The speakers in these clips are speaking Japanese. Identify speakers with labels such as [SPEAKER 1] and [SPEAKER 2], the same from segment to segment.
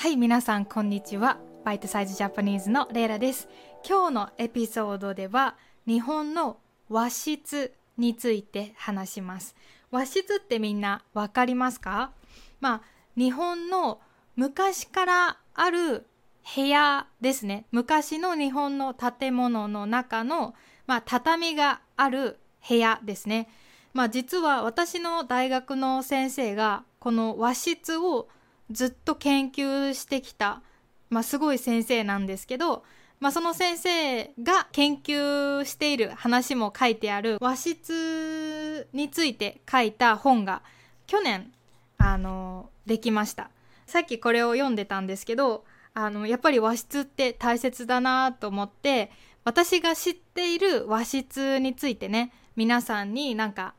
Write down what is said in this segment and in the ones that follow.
[SPEAKER 1] はい皆さんこんにちは。バイトサイズジャパニーズのレイラです。今日のエピソードでは日本の和室について話します。和室ってみんなわかりますか？まあ日本の昔からある部屋ですね。昔の日本の建物の中の、まあ、畳がある部屋ですね。まあ実は私の大学の先生がこの和室をずっと研究してきた、まあ、すごい先生なんですけど、まあ、その先生が研究している話も書いてある和室について書いた本が去年あのできました。さっきこれを読んでたんですけどあのやっぱり和室って大切だなと思って私が知っている和室についてね皆さんになんか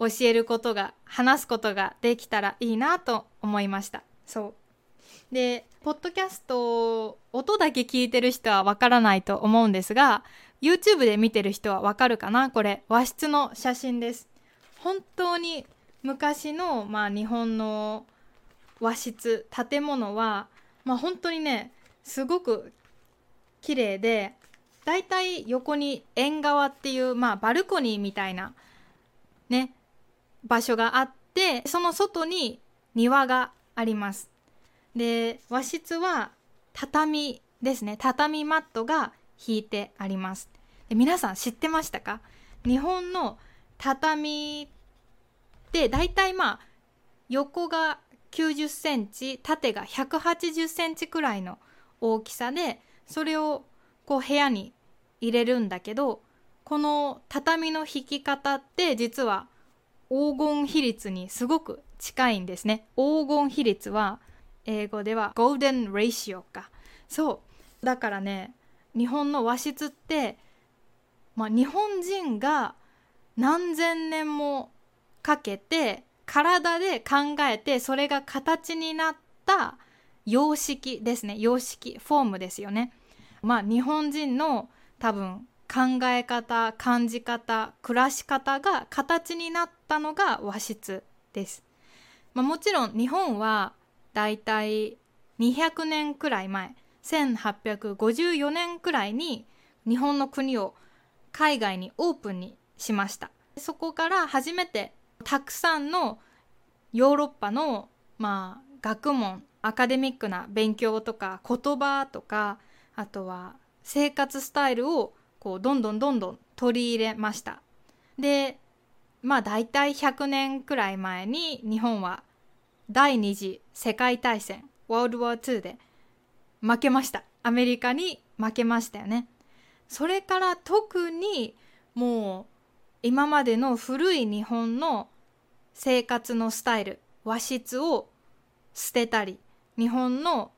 [SPEAKER 1] 教えることが話すことができたらいいなと思いました。そう。でポッドキャスト音だけ聞いてる人はわからないと思うんですが YouTube で見てる人はわかるかな？これ和室の写真です。本当に昔の、まあ、日本の和室建物は、まあ、本当にねすごく綺麗でだいたい横に縁側っていう、まあ、バルコニーみたいなね場所があってその外に庭があります。で和室は畳ですね。畳マットが引いてあります。で皆さん知ってましたか？日本の畳ってだいたいまあ横が90センチ縦が180センチくらいの大きさでそれをこう部屋に入れるんだけどこの畳の引き方って実は黄金比率にすごく近いんですね。黄金比率は英語では Golden Ratio か。そう。だからね、日本の和室って、まあ、日本人が何千年もかけて体で考えてそれが形になった様式ですね。様式、フォームですよね。まあ日本人の多分考え方感じ方暮らし方が形になったのが和室です、まあ、もちろん日本はだいたい200年くらい前1854年くらいに日本の国を海外にオープンにしました。そこから初めてたくさんのヨーロッパのまあ学問アカデミックな勉強とか言葉とかあとは生活スタイルをこうどんどんどんどん取り入れました。でまあ大体100年くらい前に日本は第二次世界大戦 World War II で負けましたアメリカに負けましたよねそれから特にもう今までの古い日本の生活のスタイル和室を捨てたり日本の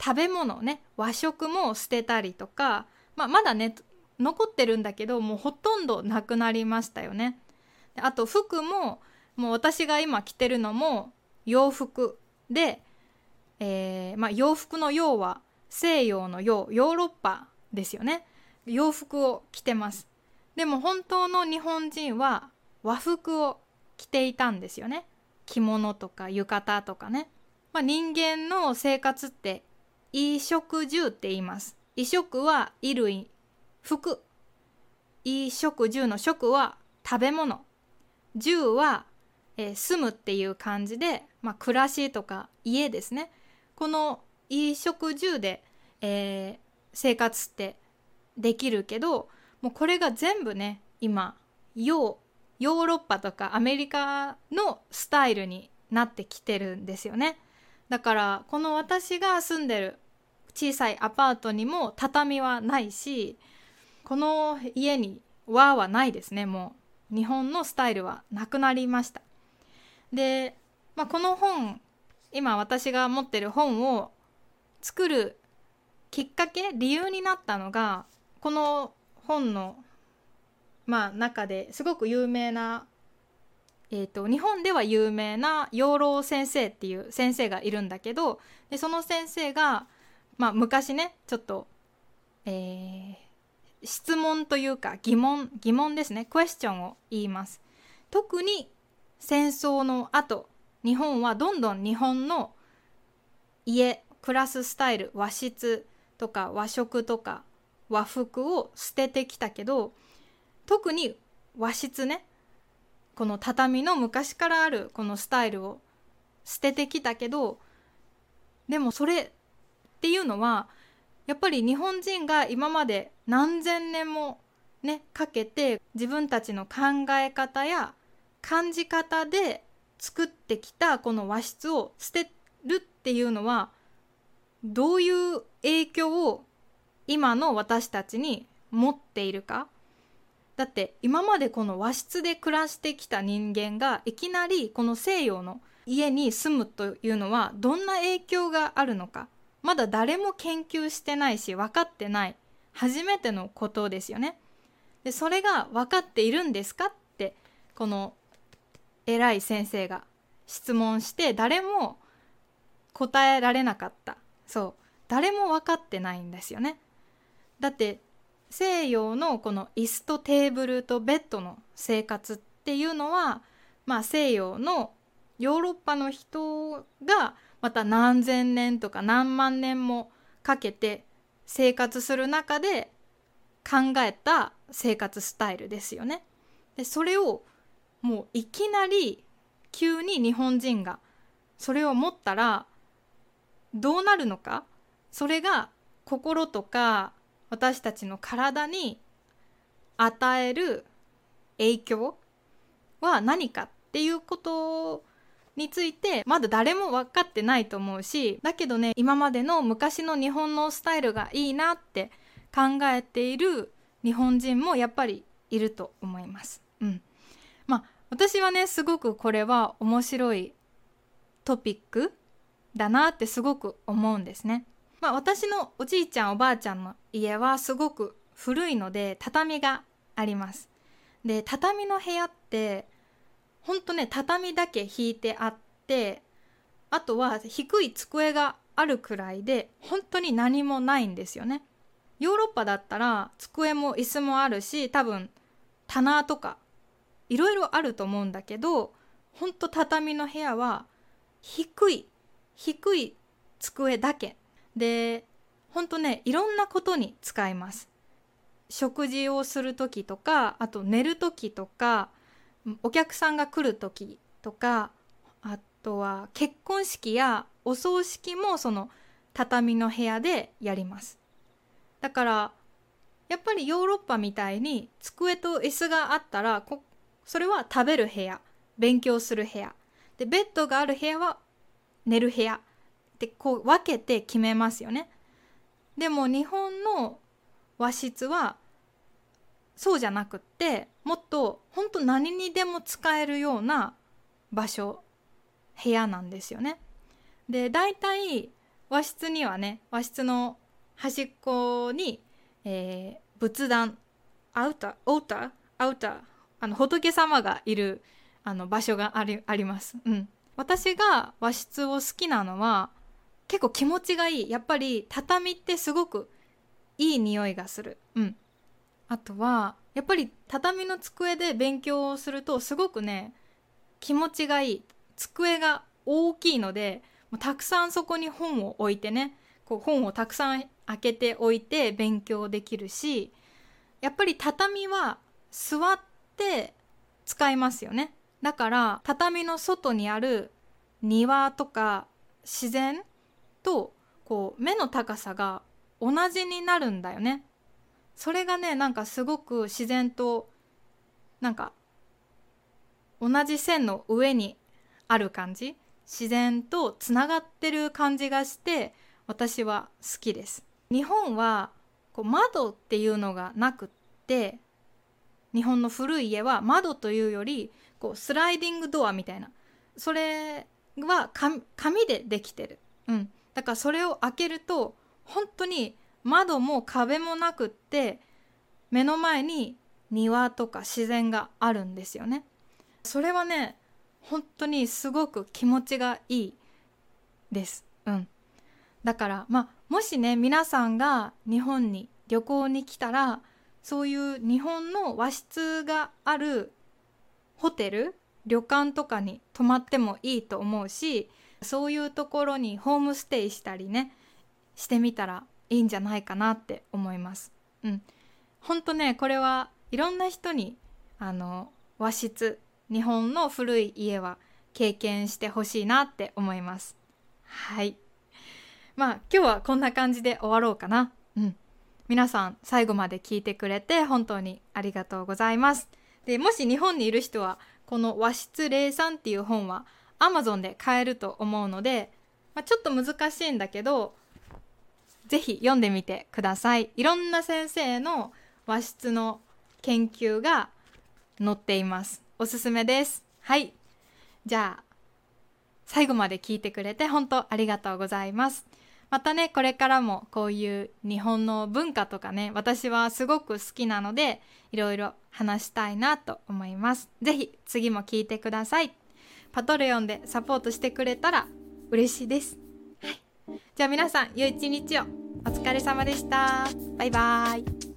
[SPEAKER 1] 食べ物ね和食も捨てたりとか、まあ、まだね残ってるんだけどもうほとんどなくなりましたよね。あと服ももう私が今着てるのも洋服。で、えー、まあ、洋服の洋は西洋の洋ヨーロッパですよね。洋服を着てます。でも本当の日本人は和服を着ていたんですよね。着物とか浴衣とかね、まあ、人間の生活って衣食住って言います。衣食は衣類服。衣食住の食は食べ物。住は、えー、住むっていう感じで、まあ、暮らしとか家ですね。この衣食住で、えー、生活ってできるけどもうこれが全部ね今ヨヨーロッパとかアメリカのスタイルになってきてるんですよね。だからこの私が住んでる小さいアパートにも畳はないしこの家に和はないですねもう。日本のスタイルはなくなりました。で、まあ、この本今私が持ってる本を作るきっかけ理由になったのがこの本のまあ中ですごく有名なえーと、日本では有名な養老先生っていう先生がいるんだけどでその先生が、まあ、昔ねちょっと、えー、質問というか疑問疑問ですね。クエスチョンを言います。特に戦争の後日本はどんどん日本の家暮らすスタイル和室とか和食とか和服を捨ててきたけど特に和室ねこの畳の昔からあるこのスタイルを捨ててきたけどでもそれっていうのはやっぱり日本人が今まで何千年もねかけて自分たちの考え方や感じ方で作ってきたこの和室を捨てるっていうのはどういう影響を今の私たちに持っているか。だって今までこの和室で暮らしてきた人間がいきなりこの西洋の家に住むというのはどんな影響があるのか。まだ誰も研究してないし分かってない初めてのことですよね。でそれが分かっているんですかってこの偉い先生が質問して誰も答えられなかったそう誰も分かってないんですよね。だって西洋のこの椅子とテーブルとベッドの生活っていうのは、まあ、西洋のヨーロッパの人がまた何千年とか何万年もかけて生活する中で考えた生活スタイルですよね。でそれをもういきなり急に日本人がそれを持ったらどうなるのか？それが心とか私たちの体に与える影響は何かっていうことについてまだ誰も分かってないと思うしだけどね今までの昔の日本のスタイルがいいなって考えている日本人もやっぱりいると思います。うん、まあ私はねすごくこれは面白いトピックだなってすごく思うんですね。まあ、私のおじいちゃんおばあちゃんの家はすごく古いので畳があります。で畳の部屋ってほんとね畳だけ引いてあってあとは低い机があるくらいで本当に何もないんですよね。ヨーロッパだったら机も椅子もあるし多分棚とかいろいろあると思うんだけどほんと畳の部屋は低い低い机だけでほんとねいろんなことに使います食事をする時とかあと寝る時とかお客さんが来る時とかあとは結婚式やお葬式もその畳の部屋でやります。だからやっぱりヨーロッパみたいに机と椅子があったらそれは食べる部屋勉強する部屋。でベッドがある部屋は寝る部屋。ってこう分けて決めますよね。でも日本の和室はそうじゃなくってもっと本当何にでも使えるような場所部屋なんですよね。で大体和室にはね和室の端っこに、えー、仏壇アウターオーターアウターあの仏様がいるあの場所がありあります。うん、私が和室を好きなのは結構気持ちがいいやっぱり畳ってすごくいい匂いがするうんあとはやっぱり畳の机で勉強をするとすごくね気持ちがいい机が大きいのでもうたくさんそこに本を置いてねこう本をたくさん開けておいて勉強できるしやっぱり畳は座って使いますよねだから畳の外にある庭とか自然とこう目の高さが同じになるんだよね。それがねなんかすごく自然となんか同じ線の上にある感じ自然とつながってる感じがして私は好きです。日本はこう窓っていうのがなくって日本の古い家は窓というよりこうスライディングドアみたいなそれは紙でできてる。うん、だからそれを開けると本当に窓も壁もなくって目の前に庭とか自然があるんですよね。それはね本当にすごく気持ちがいいです。うん。だからまあもしね皆さんが日本に旅行に来たらそういう日本の和室があるホテル旅館とかに泊まってもいいと思うしそういうところにホームステイしたりねしてみたらいいんじゃないかなって思います。うん、ほんとねこれはいろんな人にあの和室日本の古い家は経験してほしいなって思います。はいまあ今日はこんな感じで終わろうかな。うん。皆さん最後まで聞いてくれて本当にありがとうございます。で、もし日本にいる人はこの和室03っていう本は Amazon で買えると思うので、まあ、ちょっと難しいんだけど、ぜひ読んでみてください。いろんな先生の和室の研究が載っています。おすすめです。はい。じゃあ、最後まで聞いてくれて本当ありがとうございます。またねこれからもこういう日本の文化とかね私はすごく好きなのでいろいろ話したいなと思います是非次も聞いてくださいパトレオンでサポートしてくれたら嬉しいです、じゃあ皆さん良い一日を。お疲れ様でした。バイバーイ。